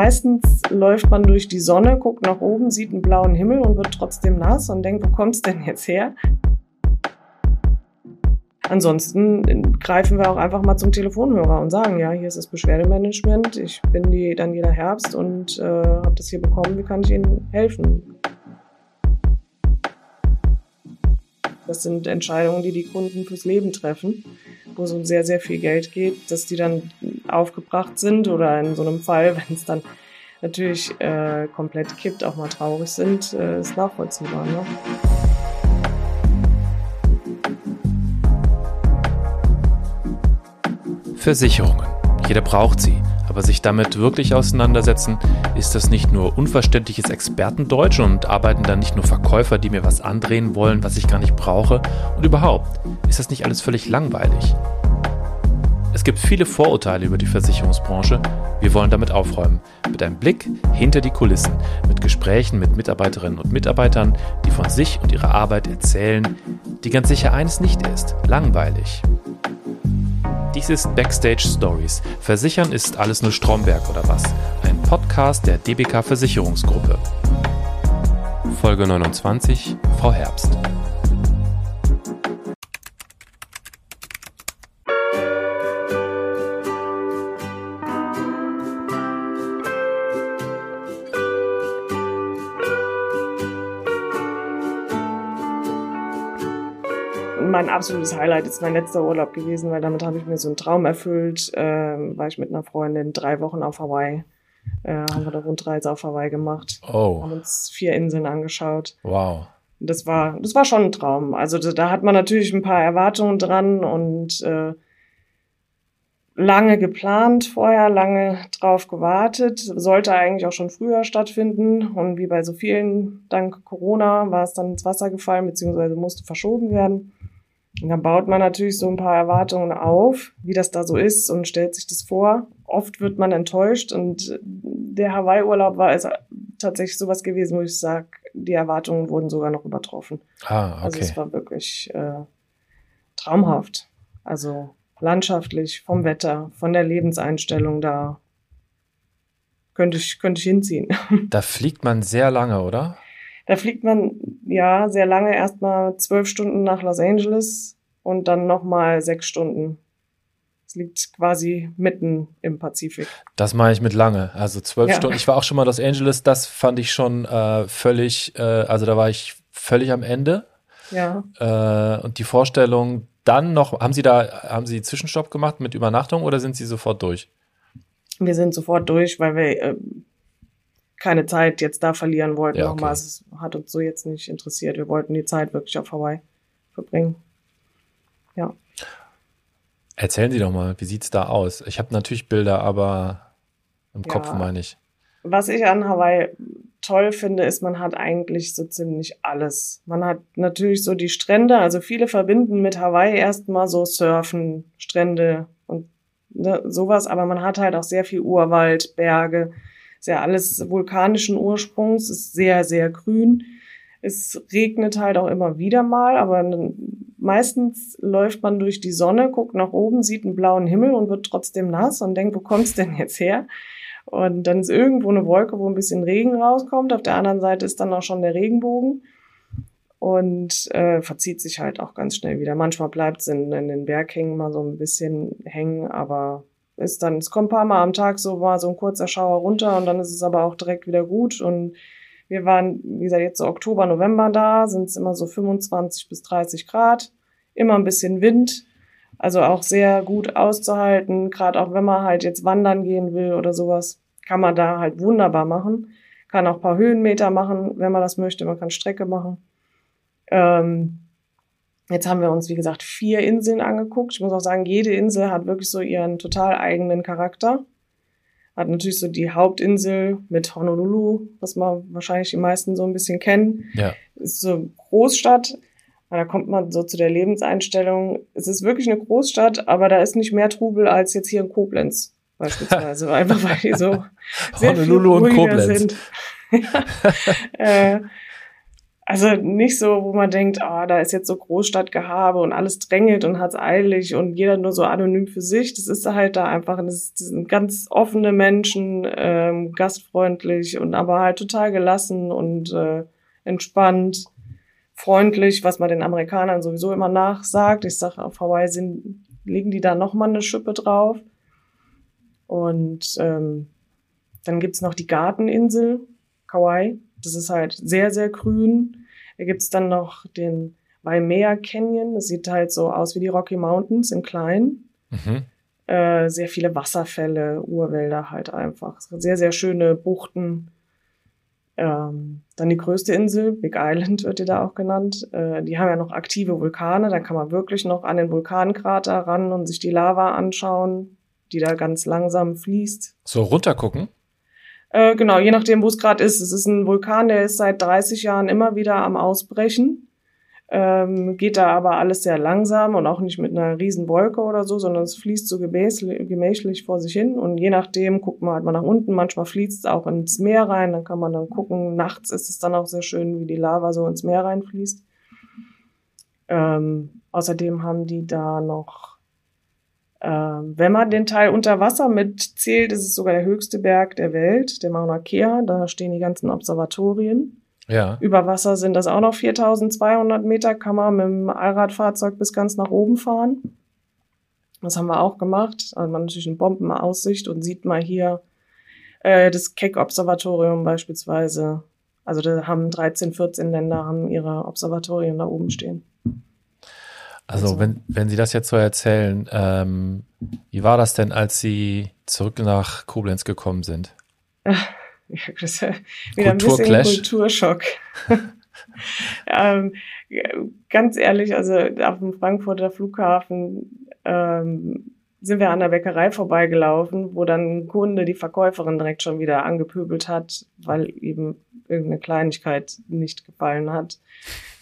meistens läuft man durch die Sonne, guckt nach oben, sieht einen blauen Himmel und wird trotzdem nass und denkt, wo kommt's denn jetzt her? Ansonsten greifen wir auch einfach mal zum Telefonhörer und sagen, ja, hier ist das Beschwerdemanagement, ich bin die Daniela Herbst und äh, habe das hier bekommen, wie kann ich Ihnen helfen? Das sind Entscheidungen, die die Kunden fürs Leben treffen, wo es um sehr, sehr viel Geld geht, dass die dann aufgebracht sind oder in so einem Fall, wenn es dann natürlich äh, komplett kippt, auch mal traurig sind, äh, ist nachvollziehbar. Ne? Versicherungen. Jeder braucht sie. Aber sich damit wirklich auseinandersetzen, ist das nicht nur unverständliches Expertendeutsch und arbeiten dann nicht nur Verkäufer, die mir was andrehen wollen, was ich gar nicht brauche? Und überhaupt, ist das nicht alles völlig langweilig? Es gibt viele Vorurteile über die Versicherungsbranche. Wir wollen damit aufräumen. Mit einem Blick hinter die Kulissen, mit Gesprächen mit Mitarbeiterinnen und Mitarbeitern, die von sich und ihrer Arbeit erzählen, die ganz sicher eines nicht ist, langweilig. Dies ist Backstage Stories. Versichern ist alles nur Stromberg oder was? Ein Podcast der DBK Versicherungsgruppe. Folge 29, Frau Herbst. Mein absolutes Highlight ist mein letzter Urlaub gewesen, weil damit habe ich mir so einen Traum erfüllt. Ähm, war ich mit einer Freundin drei Wochen auf Hawaii. Äh, haben wir eine Rundreise auf Hawaii gemacht. Oh. Haben uns vier Inseln angeschaut. Wow. Das war, das war schon ein Traum. Also da, da hat man natürlich ein paar Erwartungen dran und äh, lange geplant vorher, lange drauf gewartet. Sollte eigentlich auch schon früher stattfinden. Und wie bei so vielen, dank Corona, war es dann ins Wasser gefallen, beziehungsweise musste verschoben werden. Und dann baut man natürlich so ein paar Erwartungen auf, wie das da so ist und stellt sich das vor. Oft wird man enttäuscht und der Hawaii-Urlaub war also tatsächlich sowas gewesen, wo ich sage, die Erwartungen wurden sogar noch übertroffen. Ah, okay. Also es war wirklich äh, traumhaft. Also landschaftlich, vom Wetter, von der Lebenseinstellung da könnte ich, könnte ich hinziehen. Da fliegt man sehr lange, oder? Da fliegt man ja sehr lange, erstmal zwölf Stunden nach Los Angeles und dann nochmal sechs Stunden. Es liegt quasi mitten im Pazifik. Das meine ich mit lange. Also zwölf Ja. Stunden. Ich war auch schon mal Los Angeles. Das fand ich schon äh, völlig, äh, also da war ich völlig am Ende. Ja. Äh, und die Vorstellung, dann noch, haben Sie da, haben Sie Zwischenstopp gemacht mit Übernachtung oder sind Sie sofort durch? Wir sind sofort durch, weil wir äh, keine Zeit jetzt da verlieren wollten. Ja, Nochmal, okay. es hat uns so jetzt nicht interessiert. Wir wollten die Zeit wirklich auf Hawaii verbringen. Ja. Erzählen Sie doch mal, wie sieht's da aus? Ich habe natürlich Bilder, aber im Ja. Kopf meine ich. Was ich an Hawaii toll finde, ist, man hat eigentlich so ziemlich alles. Man hat natürlich so die Strände, also viele verbinden mit Hawaii erstmal so Surfen, Strände und ne, sowas, aber man hat halt auch sehr viel Urwald, Berge, ist ja alles vulkanischen Ursprungs, ist sehr, sehr grün. Es regnet halt auch immer wieder mal, aber meistens läuft man durch die Sonne, guckt nach oben, sieht einen blauen Himmel und wird trotzdem nass und denkt, wo kommt's denn jetzt her? Und dann ist irgendwo eine Wolke, wo ein bisschen Regen rauskommt. Auf der anderen Seite ist dann auch schon der Regenbogen und äh, verzieht sich halt auch ganz schnell wieder. Manchmal bleibt es in, in den Berghängen mal so ein bisschen hängen, aber ist dann, es kommt ein paar Mal am Tag so mal so ein kurzer Schauer runter und dann ist es aber auch direkt wieder gut. Und wir waren, wie gesagt, jetzt so Oktober, November da, sind es immer so 25 bis 30 Grad, immer ein bisschen Wind. Also auch sehr gut auszuhalten, gerade auch wenn man halt jetzt wandern gehen will oder sowas, kann man da halt wunderbar machen. Kann auch paar Höhenmeter machen, wenn man das möchte. Man kann Strecke machen. Ähm, jetzt haben wir uns, wie gesagt, vier Inseln angeguckt. Ich muss auch sagen, jede Insel hat wirklich so ihren total eigenen Charakter. Hat natürlich so die Hauptinsel mit Honolulu, was man wahrscheinlich die meisten so ein bisschen kennen Ja. ist so Großstadt. Und Da kommt man so zu der Lebenseinstellung. Es ist wirklich eine Großstadt, aber da ist nicht mehr Trubel als jetzt hier in Koblenz beispielsweise. Einfach weil die so sehr viel Honolulu und ruhiger Koblenz. sind. äh, Also nicht so, wo man denkt, ah, oh, da ist jetzt so Großstadtgehabe und alles drängelt und hat's eilig und jeder nur so anonym für sich. Das ist halt da einfach, das, sind ganz offene Menschen, ähm, gastfreundlich und aber halt total gelassen und äh, entspannt, freundlich, was man den Amerikanern sowieso immer nachsagt. Ich sage, auf Hawaii sind, legen die da nochmal eine Schippe drauf. Und ähm, dann gibt's noch die Garteninsel, Kauai. Das ist halt sehr, sehr grün. Da gibt's dann noch den Waimea Canyon. Das sieht halt so aus wie die Rocky Mountains in klein. Mhm. Äh, sehr viele Wasserfälle, Urwälder halt einfach. Sehr, sehr schöne Buchten. Ähm, dann die größte Insel, Big Island wird die da auch genannt. Äh, die haben ja noch aktive Vulkane. Da kann man wirklich noch an den Vulkankrater ran und sich die Lava anschauen, die da ganz langsam fließt. So runtergucken? Äh, genau, je nachdem, wo es gerade ist. Es ist ein Vulkan, der ist seit 30 Jahren immer wieder am Ausbrechen. Ähm, geht da aber alles sehr langsam und auch nicht mit einer riesen Wolke oder so, sondern es fließt so gemächlich vor sich hin. Und je nachdem guckt man halt mal nach unten. Manchmal fließt es auch ins Meer rein. Dann kann man dann gucken. Nachts ist es dann auch sehr schön, wie die Lava so ins Meer reinfließt. Ähm, außerdem haben die da noch wenn man den Teil unter Wasser mitzählt, ist es sogar der höchste Berg der Welt, der Mauna Kea. Da stehen die ganzen Observatorien. Ja. Über Wasser sind das auch noch 4200 Meter, kann man mit dem Allradfahrzeug bis ganz nach oben fahren. Das haben wir auch gemacht. Also man hat natürlich eine Bombenaussicht und sieht mal hier äh, das Keck-Observatorium beispielsweise. Also da haben 13, 14 Länder haben ihre Observatorien da oben stehen. Also, also, wenn, wenn Sie das jetzt so erzählen, ähm, wie war das denn, als Sie zurück nach Koblenz gekommen sind? Das wieder ein bisschen Kulturschock. ähm, ganz ehrlich, also auf dem Frankfurter Flughafen ähm, sind wir an der Bäckerei vorbeigelaufen, wo dann ein Kunde die Verkäuferin direkt schon wieder angepöbelt hat, weil eben irgendeine Kleinigkeit nicht gefallen hat.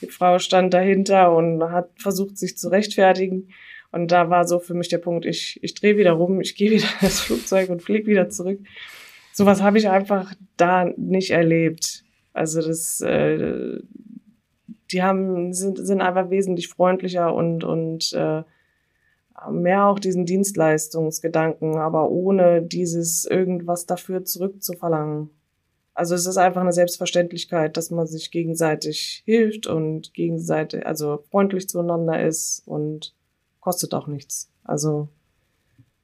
Die Frau stand dahinter und hat versucht, sich zu rechtfertigen. Und da war so für mich der Punkt, ich, ich drehe wieder rum, ich gehe wieder ins Flugzeug und fliege wieder zurück. Sowas habe ich einfach da nicht erlebt. Also das, äh, die haben, sind, sind einfach wesentlich freundlicher und, und äh, mehr auch diesen Dienstleistungsgedanken, aber ohne dieses irgendwas dafür zurückzuverlangen. Also es ist einfach eine Selbstverständlichkeit, dass man sich gegenseitig hilft und gegenseitig, also freundlich zueinander ist und kostet auch nichts. Also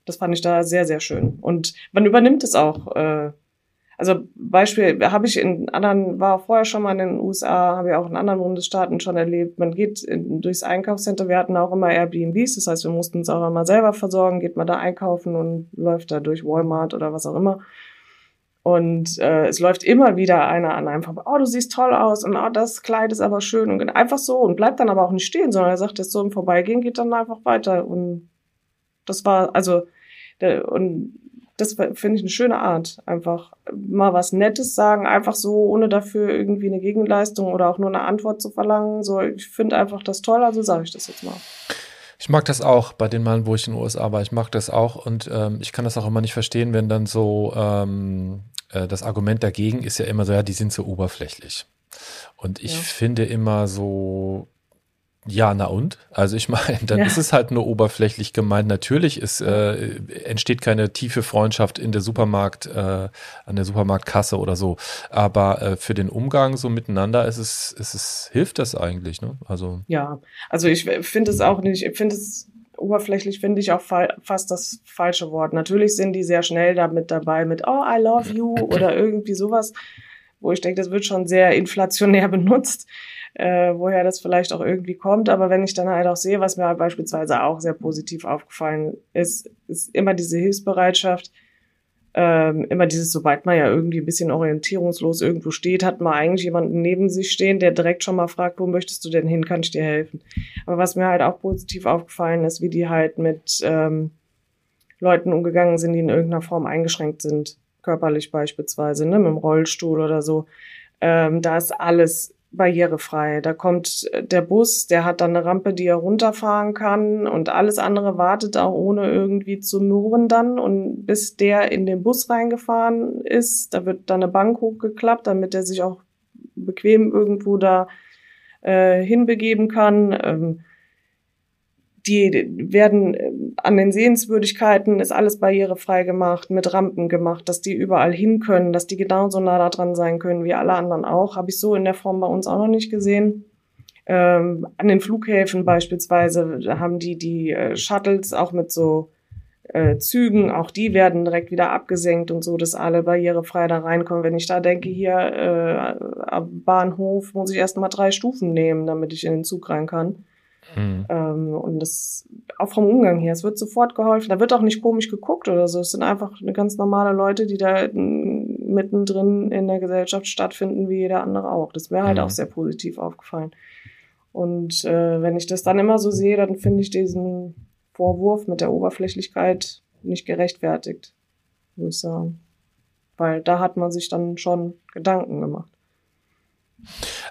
das fand ich da sehr, sehr schön. Und man übernimmt es auch. Äh, also Beispiel habe ich in anderen, war vorher schon mal in den USA, habe ich auch in anderen Bundesstaaten schon erlebt. Man geht in, durchs Einkaufscenter, wir hatten auch immer Airbnbs, das heißt, wir mussten uns auch immer selber versorgen, geht man da einkaufen und läuft da durch Walmart oder was auch immer. Und äh, es läuft immer wieder einer an einem vorbei, oh, du siehst toll aus und oh, das Kleid ist aber schön und einfach so und bleibt dann aber auch nicht stehen, sondern er sagt, das so im Vorbeigehen geht dann einfach weiter. Und das war, also, der, und das finde ich eine schöne Art. Einfach mal was Nettes sagen, einfach so, ohne dafür irgendwie eine Gegenleistung oder auch nur eine Antwort zu verlangen. So, ich finde einfach das toll, also sage ich das jetzt mal. Ich mag das auch bei den Malen, wo ich in den USA war. Ich mag das auch und ähm, ich kann das auch immer nicht verstehen, wenn dann so ähm, äh, das Argument dagegen ist ja immer so, ja, die sind so oberflächlich. Und ich ja. finde immer so, ja, na und? Also ich meine, dann ja. ist es halt nur oberflächlich gemeint. Natürlich ist, äh, entsteht keine tiefe Freundschaft in der Supermarkt, äh, an der Supermarktkasse oder so. Aber äh, für den Umgang so miteinander ist es, ist es, hilft das eigentlich, ne? Also. Ja, also ich finde es auch nicht, ich finde es oberflächlich finde ich auch fa fast das falsche Wort. Natürlich sind die sehr schnell damit dabei mit Oh, I love you oder irgendwie sowas, wo ich denke, das wird schon sehr inflationär benutzt, äh, woher das vielleicht auch irgendwie kommt. Aber wenn ich dann halt auch sehe, was mir halt beispielsweise auch sehr positiv aufgefallen ist, ist immer diese Hilfsbereitschaft, ähm, immer dieses, sobald man ja irgendwie ein bisschen orientierungslos irgendwo steht, hat man eigentlich jemanden neben sich stehen, der direkt schon mal fragt, wo möchtest du denn hin, kann ich dir helfen? Aber was mir halt auch positiv aufgefallen ist, wie die halt mit ähm, Leuten umgegangen sind, die in irgendeiner Form eingeschränkt sind, körperlich beispielsweise, ne, mit dem Rollstuhl oder so. Ähm, da ist alles barrierefrei. Da kommt äh, der Bus, der hat dann eine Rampe, die er runterfahren kann und alles andere wartet auch ohne irgendwie zu murren dann und bis der in den Bus reingefahren ist, da wird dann eine Bank hochgeklappt, damit er sich auch bequem irgendwo da äh, hinbegeben kann. Ähm, die werden äh, an den Sehenswürdigkeiten ist alles barrierefrei gemacht, mit Rampen gemacht, dass die überall hin können, dass die genauso nah da dran sein können wie alle anderen auch. Habe ich so in der Form bei uns auch noch nicht gesehen. Ähm, an den Flughäfen beispielsweise haben die die äh, Shuttles auch mit so äh, Zügen, auch die werden direkt wieder abgesenkt und so, dass alle barrierefrei da reinkommen. Wenn ich da denke, hier äh, am Bahnhof muss ich erst mal drei Stufen nehmen, damit ich in den Zug rein kann. Mhm. Ähm, und das auch vom Umgang her, es wird sofort geholfen. Da wird auch nicht komisch geguckt oder so. Es sind einfach ganz normale Leute, die da mittendrin in der Gesellschaft stattfinden, wie jeder andere auch. Das wäre halt mhm. auch sehr positiv aufgefallen. Und äh, wenn ich das dann immer so sehe, dann finde ich diesen Vorwurf mit der Oberflächlichkeit nicht gerechtfertigt, muss ich sagen. Weil da hat man sich dann schon Gedanken gemacht.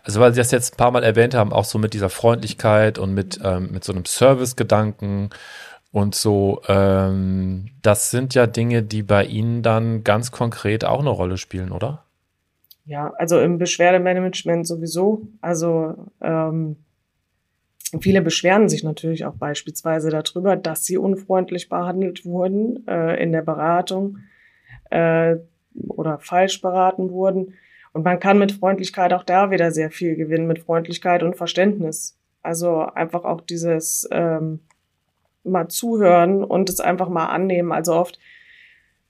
Also weil Sie das jetzt ein paar Mal erwähnt haben, auch so mit dieser Freundlichkeit und mit, ähm, mit so einem Service-Gedanken und so, ähm, das sind ja Dinge, die bei Ihnen dann ganz konkret auch eine Rolle spielen, oder? Ja, also im Beschwerdemanagement sowieso. Also ähm, viele beschweren sich natürlich auch beispielsweise darüber, dass sie unfreundlich behandelt wurden äh, in der Beratung äh, oder falsch beraten wurden. Und man kann mit Freundlichkeit auch da wieder sehr viel gewinnen, mit Freundlichkeit und Verständnis. Also einfach auch dieses ähm, mal zuhören und es einfach mal annehmen. Also oft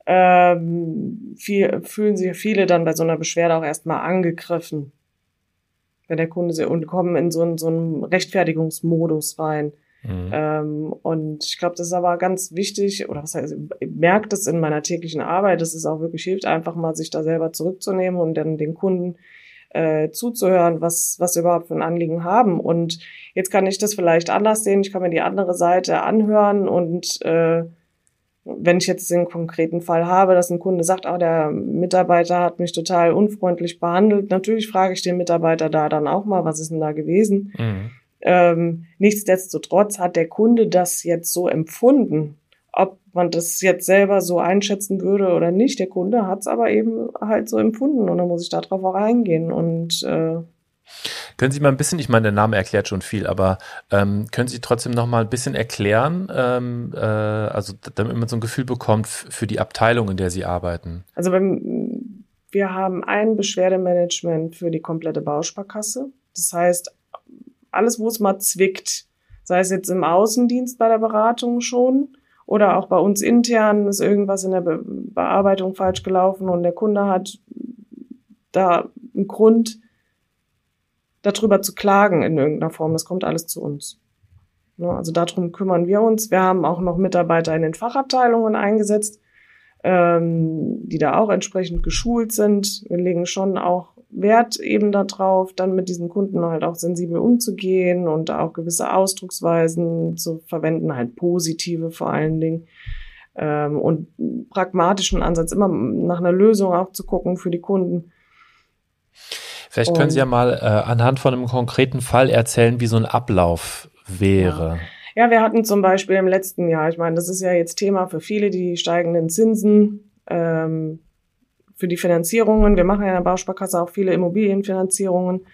ähm, viel, fühlen sich viele dann bei so einer Beschwerde auch erstmal angegriffen, wenn der Kunde sie und kommen in so, einen, so einen Rechtfertigungsmodus rein. Mhm. Ähm, und ich glaube, das ist aber ganz wichtig, oder was heißt, ich merke das in meiner täglichen Arbeit, dass es auch wirklich hilft, einfach mal sich da selber zurückzunehmen und dann den Kunden äh, zuzuhören, was, was sie überhaupt für ein Anliegen haben. Und jetzt kann ich das vielleicht anders sehen, ich kann mir die andere Seite anhören und äh, wenn ich jetzt den konkreten Fall habe, dass ein Kunde sagt, oh, der Mitarbeiter hat mich total unfreundlich behandelt, natürlich frage ich den Mitarbeiter da dann auch mal, was ist denn da gewesen? Mhm. Ähm, nichtsdestotrotz hat der Kunde das jetzt so empfunden. Ob man das jetzt selber so einschätzen würde oder nicht, der Kunde hat es aber eben halt so empfunden und dann muss ich darauf auch eingehen und äh, können Sie mal ein bisschen, ich meine, der Name erklärt schon viel, aber ähm, können Sie trotzdem noch mal ein bisschen erklären, ähm, äh, also damit man so ein Gefühl bekommt für die Abteilung, in der Sie arbeiten? Also beim, wir haben ein Beschwerdemanagement für die komplette Bausparkasse. Das heißt, alles, wo es mal zwickt, sei es jetzt im Außendienst bei der Beratung schon oder auch bei uns intern ist irgendwas in der Be Bearbeitung falsch gelaufen und der Kunde hat da einen Grund, darüber zu klagen in irgendeiner Form. Das kommt alles zu uns. Ne, also darum kümmern wir uns. Wir haben auch noch Mitarbeiter in den Fachabteilungen eingesetzt, ähm, die da auch entsprechend geschult sind. Wir legen schon auch Wert eben darauf, dann mit diesen Kunden halt auch sensibel umzugehen und auch gewisse Ausdrucksweisen zu verwenden, halt positive vor allen Dingen. Ähm, und pragmatischen Ansatz, immer nach einer Lösung auch zu gucken für die Kunden. Vielleicht können Sie ja mal äh, anhand von einem konkreten Fall erzählen, wie so ein Ablauf wäre. Ja. ja, wir hatten zum Beispiel im letzten Jahr, ich meine, das ist ja jetzt Thema für viele, die steigenden Zinsen. Ähm, für die Finanzierungen. Wir machen ja in der Bausparkasse auch viele Immobilienfinanzierungen.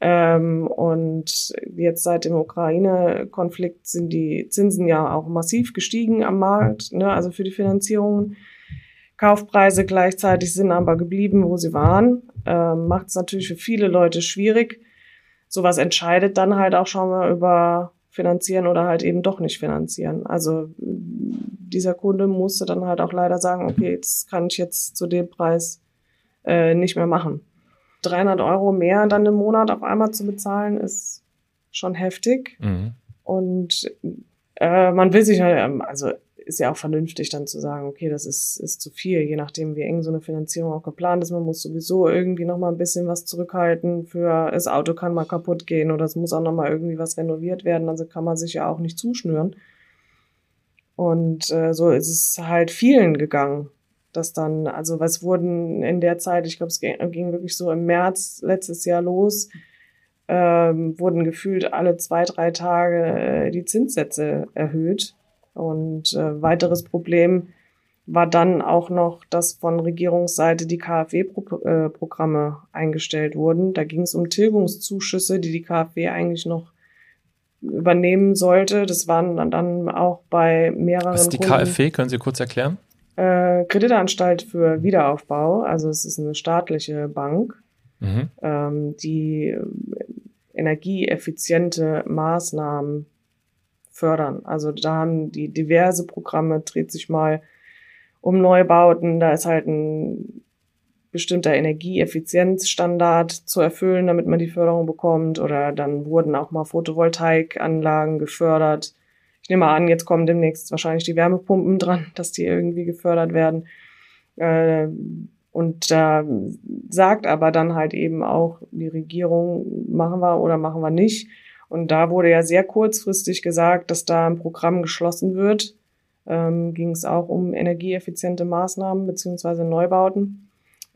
Ähm, und jetzt seit dem Ukraine-Konflikt sind die Zinsen ja auch massiv gestiegen am Markt, ne, also für die Finanzierungen. Kaufpreise gleichzeitig sind aber geblieben, wo sie waren. Ähm, Macht es natürlich für viele Leute schwierig. Sowas entscheidet dann halt auch schon mal über finanzieren oder halt eben doch nicht finanzieren. Also dieser Kunde musste dann halt auch leider sagen, okay, das kann ich jetzt zu dem Preis äh, nicht mehr machen. 300 Euro mehr dann im Monat auf einmal zu bezahlen, ist schon heftig. Mhm. Und äh, man will sich halt, ähm, also ist ja auch vernünftig dann zu sagen, okay, das ist, ist zu viel, je nachdem, wie eng so eine Finanzierung auch geplant ist. Man muss sowieso irgendwie noch mal ein bisschen was zurückhalten für, das Auto kann mal kaputt gehen oder es muss auch noch mal irgendwie was renoviert werden. Also kann man sich ja auch nicht zuschnüren. Und äh, so ist es halt vielen gegangen, dass dann, also was wurden in der Zeit, ich glaube, es ging, ging wirklich so im März letztes Jahr los, ähm, wurden gefühlt alle zwei, drei Tage äh, die Zinssätze erhöht und äh, weiteres Problem war dann auch noch, dass von Regierungsseite die KfW-Programme eingestellt wurden. Da ging es um Tilgungszuschüsse, die die KfW eigentlich noch übernehmen sollte. Das waren dann auch bei mehreren. Was ist die Kunden, KfW? Können Sie kurz erklären? Äh, Kreditanstalt für Wiederaufbau. Also es ist eine staatliche Bank, mhm. ähm, die äh, energieeffiziente Maßnahmen fördern. Also da haben die diverse Programme, dreht sich mal um Neubauten. Da ist halt ein bestimmter Energieeffizienzstandard zu erfüllen, damit man die Förderung bekommt. Oder dann wurden auch mal Photovoltaikanlagen gefördert. Ich nehme an, jetzt kommen demnächst wahrscheinlich die Wärmepumpen dran, dass die irgendwie gefördert werden. Äh, und da sagt aber dann halt eben auch die Regierung, machen wir oder machen wir nicht. Und da wurde ja sehr kurzfristig gesagt, dass da ein Programm geschlossen wird. Ähm, ging es auch um energieeffiziente Maßnahmen beziehungsweise Neubauten.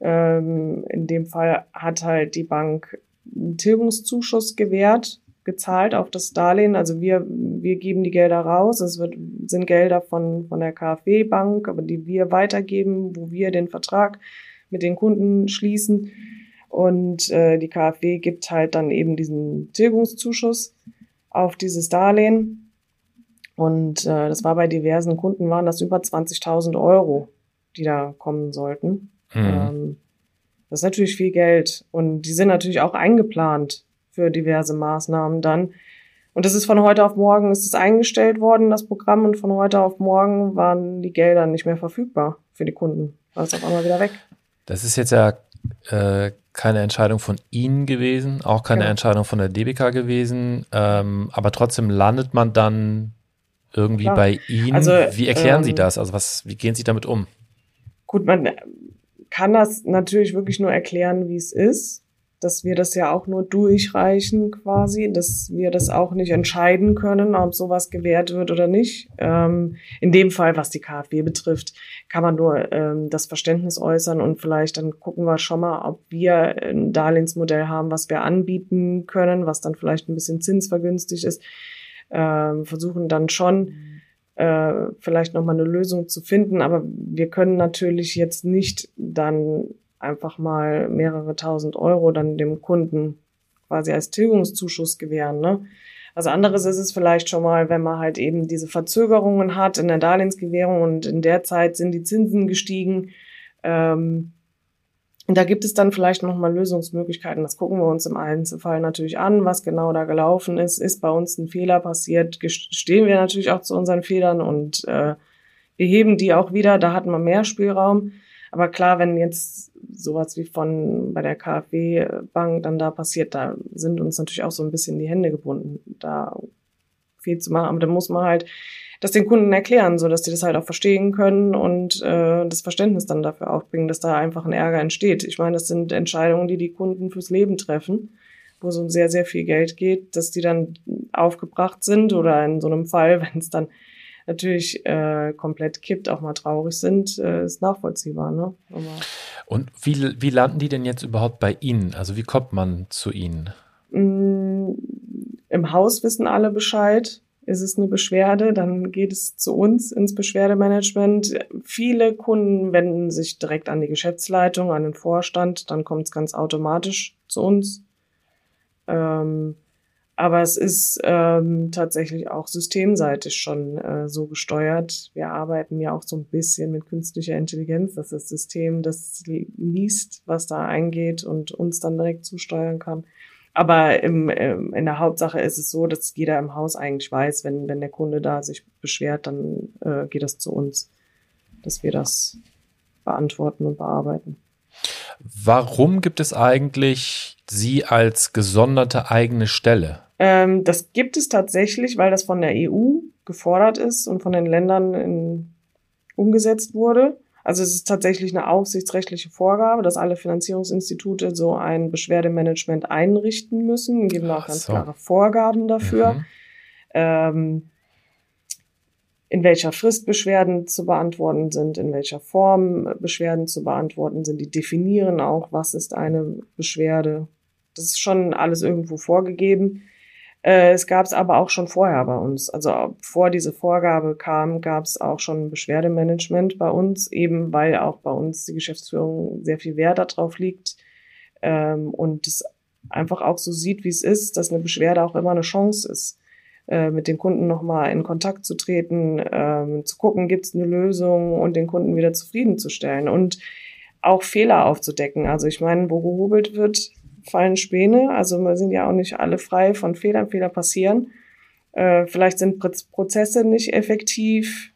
Ähm, in dem Fall hat halt die Bank einen Tilgungszuschuss gewährt, gezahlt auf das Darlehen. Also wir, wir geben die Gelder raus. Es wird, sind Gelder von, von der KfW-Bank, aber die wir weitergeben, wo wir den Vertrag mit den Kunden schließen. Und äh, die KfW gibt halt dann eben diesen Tilgungszuschuss auf dieses Darlehen. Und äh, das war bei diversen Kunden, waren das über 20.000 Euro, die da kommen sollten. Mhm. Ähm, das ist natürlich viel Geld und die sind natürlich auch eingeplant für diverse Maßnahmen dann. Und das ist von heute auf morgen ist es eingestellt worden, das Programm, und von heute auf morgen waren die Gelder nicht mehr verfügbar für die Kunden. War es auf einmal wieder weg. Das ist jetzt ja äh, keine Entscheidung von Ihnen gewesen, auch keine genau. Entscheidung von der DBK gewesen, ähm, aber trotzdem landet man dann irgendwie Klar. bei Ihnen. Also, wie erklären ähm, Sie das? Also was, wie gehen Sie damit um? Gut, man kann das natürlich wirklich nur erklären, wie es ist dass wir das ja auch nur durchreichen quasi, dass wir das auch nicht entscheiden können, ob sowas gewährt wird oder nicht. Ähm, in dem Fall, was die KfW betrifft, kann man nur ähm, das Verständnis äußern und vielleicht dann gucken wir schon mal, ob wir ein Darlehensmodell haben, was wir anbieten können, was dann vielleicht ein bisschen zinsvergünstigt ist. Ähm, versuchen dann schon äh, vielleicht nochmal eine Lösung zu finden, aber wir können natürlich jetzt nicht dann einfach mal mehrere tausend Euro dann dem Kunden quasi als Tilgungszuschuss gewähren. Ne? Also anderes ist es vielleicht schon mal, wenn man halt eben diese Verzögerungen hat in der Darlehensgewährung und in der Zeit sind die Zinsen gestiegen. Ähm, und da gibt es dann vielleicht nochmal Lösungsmöglichkeiten. Das gucken wir uns im Einzelfall natürlich an, was genau da gelaufen ist. Ist bei uns ein Fehler passiert, stehen wir natürlich auch zu unseren Fehlern und äh, wir heben die auch wieder. Da hatten wir mehr Spielraum. Aber klar, wenn jetzt sowas wie von bei der KfW-Bank dann da passiert, da sind uns natürlich auch so ein bisschen die Hände gebunden, da viel zu machen. Aber da muss man halt das den Kunden erklären, so dass die das halt auch verstehen können und äh, das Verständnis dann dafür aufbringen, dass da einfach ein Ärger entsteht. Ich meine, das sind Entscheidungen, die die Kunden fürs Leben treffen, wo so sehr, sehr viel Geld geht, dass die dann aufgebracht sind oder in so einem Fall, wenn es dann natürlich äh, komplett kippt, auch mal traurig sind, äh, ist nachvollziehbar. Ne? Aber Und wie, wie landen die denn jetzt überhaupt bei Ihnen? Also wie kommt man zu Ihnen? Mm, Im Haus wissen alle Bescheid. Ist es eine Beschwerde, dann geht es zu uns ins Beschwerdemanagement. Viele Kunden wenden sich direkt an die Geschäftsleitung, an den Vorstand, dann kommt es ganz automatisch zu uns. Ähm, aber es ist ähm, tatsächlich auch systemseitig schon äh, so gesteuert. Wir arbeiten ja auch so ein bisschen mit künstlicher Intelligenz, dass das System das liest, was da eingeht und uns dann direkt zusteuern kann. Aber im, im, in der Hauptsache ist es so, dass jeder im Haus eigentlich weiß, wenn, wenn der Kunde da sich beschwert, dann äh, geht das zu uns, dass wir das beantworten und bearbeiten. Warum gibt es eigentlich Sie als gesonderte eigene Stelle? Ähm, das gibt es tatsächlich, weil das von der EU gefordert ist und von den Ländern in, umgesetzt wurde. Also es ist tatsächlich eine aufsichtsrechtliche Vorgabe, dass alle Finanzierungsinstitute so ein Beschwerdemanagement einrichten müssen, geben auch ganz so. klare Vorgaben dafür. Mhm. Ähm, in welcher Frist Beschwerden zu beantworten sind, in welcher Form Beschwerden zu beantworten sind. Die definieren auch, was ist eine Beschwerde. Das ist schon alles irgendwo vorgegeben. Äh, es gab es aber auch schon vorher bei uns. Also bevor diese Vorgabe kam, gab es auch schon Beschwerdemanagement bei uns, eben weil auch bei uns die Geschäftsführung sehr viel Wert darauf liegt ähm, und es einfach auch so sieht, wie es ist, dass eine Beschwerde auch immer eine Chance ist, äh, mit den Kunden nochmal in Kontakt zu treten, ähm, zu gucken, gibt es eine Lösung und den Kunden wieder zufriedenzustellen und auch Fehler aufzudecken. Also ich meine, wo gehobelt wird, fallen Späne. Also wir sind ja auch nicht alle frei von Fehlern. Fehler passieren. Äh, vielleicht sind Prozesse nicht effektiv.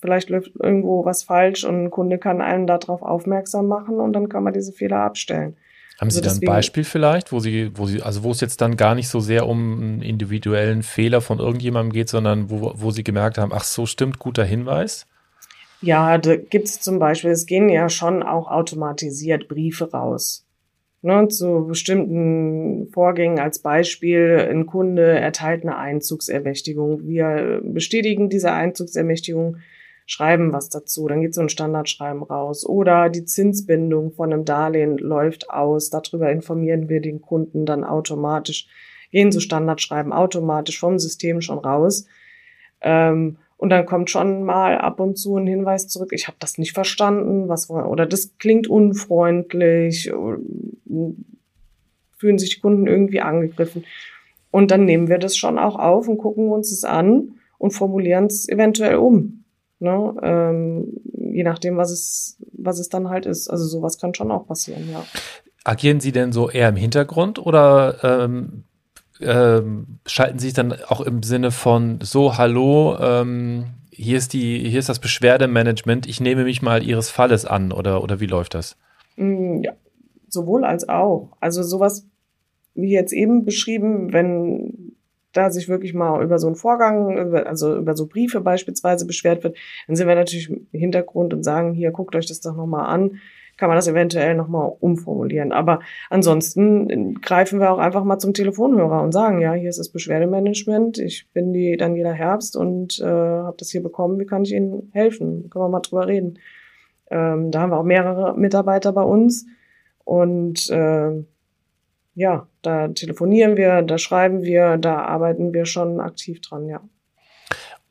Vielleicht läuft irgendwo was falsch und ein Kunde kann einen darauf aufmerksam machen und dann kann man diese Fehler abstellen. Haben Sie also da ein Beispiel vielleicht, wo Sie, wo Sie, also wo es jetzt dann gar nicht so sehr um einen individuellen Fehler von irgendjemandem geht, sondern wo, wo Sie gemerkt haben, ach so stimmt, guter Hinweis? Ja, da gibt's zum Beispiel, es gehen ja schon auch automatisiert Briefe raus ne, zu bestimmten Vorgängen als Beispiel, ein Kunde erteilt eine Einzugsermächtigung. Wir bestätigen diese Einzugsermächtigung, schreiben was dazu, dann geht so ein Standardschreiben raus. Oder die Zinsbindung von einem Darlehen läuft aus, darüber informieren wir den Kunden dann automatisch, gehen so Standardschreiben automatisch vom System schon raus. Ähm, und dann kommt schon mal ab und zu ein Hinweis zurück, ich habe das nicht verstanden, was oder das klingt unfreundlich, fühlen sich die Kunden irgendwie angegriffen. Und dann nehmen wir das schon auch auf und gucken uns es an und formulieren es eventuell um. Ne? Ähm, je nachdem, was es, was es dann halt ist. Also sowas kann schon auch passieren, ja. Agieren Sie denn so eher im Hintergrund oder ähm, ähm, schalten Sie sich dann auch im Sinne von so, hallo, ähm, hier ist die, hier ist das Beschwerdemanagement, ich nehme mich mal Ihres Falles an oder, oder wie läuft das? Mm, ja, sowohl als auch. Also sowas wie jetzt eben beschrieben, wenn da sich wirklich mal über so einen Vorgang, also über so Briefe beispielsweise beschwert wird, dann sind wir natürlich im Hintergrund und sagen, hier, guckt euch das doch nochmal an kann man das eventuell nochmal umformulieren. Aber ansonsten greifen wir auch einfach mal zum Telefonhörer und sagen, ja, hier ist das Beschwerdemanagement, ich bin die Daniela Herbst und äh, habe das hier bekommen, wie kann ich Ihnen helfen? Können wir mal drüber reden. Ähm, da haben wir auch mehrere Mitarbeiter bei uns und äh, ja, da telefonieren wir, da schreiben wir, da arbeiten wir schon aktiv dran, ja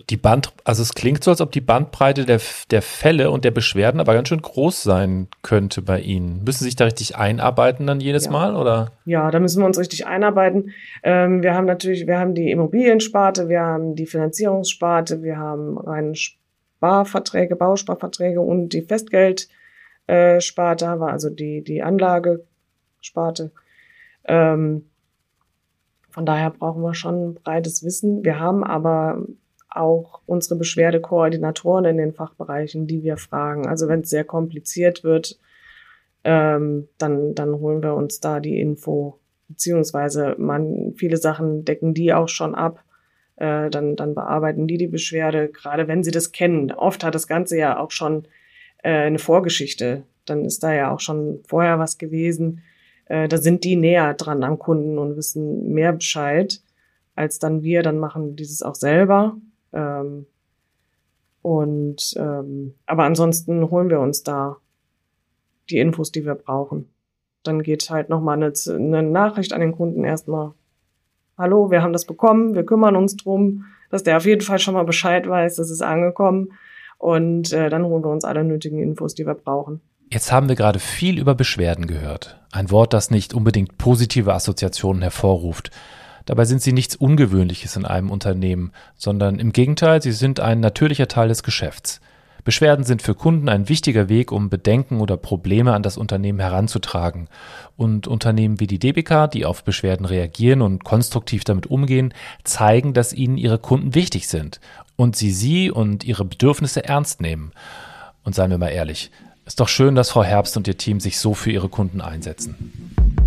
die Band, also es klingt so, als ob die Bandbreite der, der Fälle und der Beschwerden aber ganz schön groß sein könnte bei Ihnen. Müssen Sie sich da richtig einarbeiten dann jedes ja. Mal, oder? Ja, da müssen wir uns richtig einarbeiten. Ähm, wir haben natürlich, wir haben die Immobiliensparte, wir haben die Finanzierungssparte, wir haben reine Sparverträge, Bausparverträge und die Festgeldsparte, äh, also die, die Anlagesparte. Ähm, von daher brauchen wir schon breites Wissen. Wir haben aber auch unsere Beschwerdekoordinatoren in den Fachbereichen, die wir fragen. Also wenn es sehr kompliziert wird, ähm, dann, dann holen wir uns da die Info. Beziehungsweise man, viele Sachen decken die auch schon ab. Äh, dann, dann bearbeiten die die Beschwerde, gerade wenn sie das kennen. Oft hat das Ganze ja auch schon äh, eine Vorgeschichte. Dann ist da ja auch schon vorher was gewesen. Äh, da sind die näher dran am Kunden und wissen mehr Bescheid als dann wir. Dann machen dieses auch selber ähm, und ähm, aber ansonsten holen wir uns da die Infos, die wir brauchen. Dann geht halt nochmal eine, eine Nachricht an den Kunden erstmal. Hallo, wir haben das bekommen, wir kümmern uns drum, dass der auf jeden Fall schon mal Bescheid weiß, es angekommen. Und äh, dann holen wir uns alle nötigen Infos, die wir brauchen. Jetzt haben wir gerade viel über Beschwerden gehört. Ein Wort, das nicht unbedingt positive Assoziationen hervorruft. Dabei sind sie nichts Ungewöhnliches in einem Unternehmen, sondern im Gegenteil, sie sind ein natürlicher Teil des Geschäfts. Beschwerden sind für Kunden ein wichtiger Weg, um Bedenken oder Probleme an das Unternehmen heranzutragen. Und Unternehmen wie die DBK, die auf Beschwerden reagieren und konstruktiv damit umgehen, zeigen, dass ihnen ihre Kunden wichtig sind und sie sie und ihre Bedürfnisse ernst nehmen. Und seien wir mal ehrlich, ist doch schön, dass Frau Herbst und ihr Team sich so für ihre Kunden einsetzen.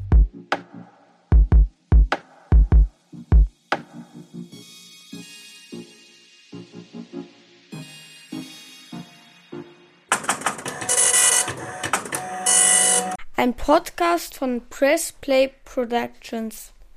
Ein Podcast von Press Play Productions.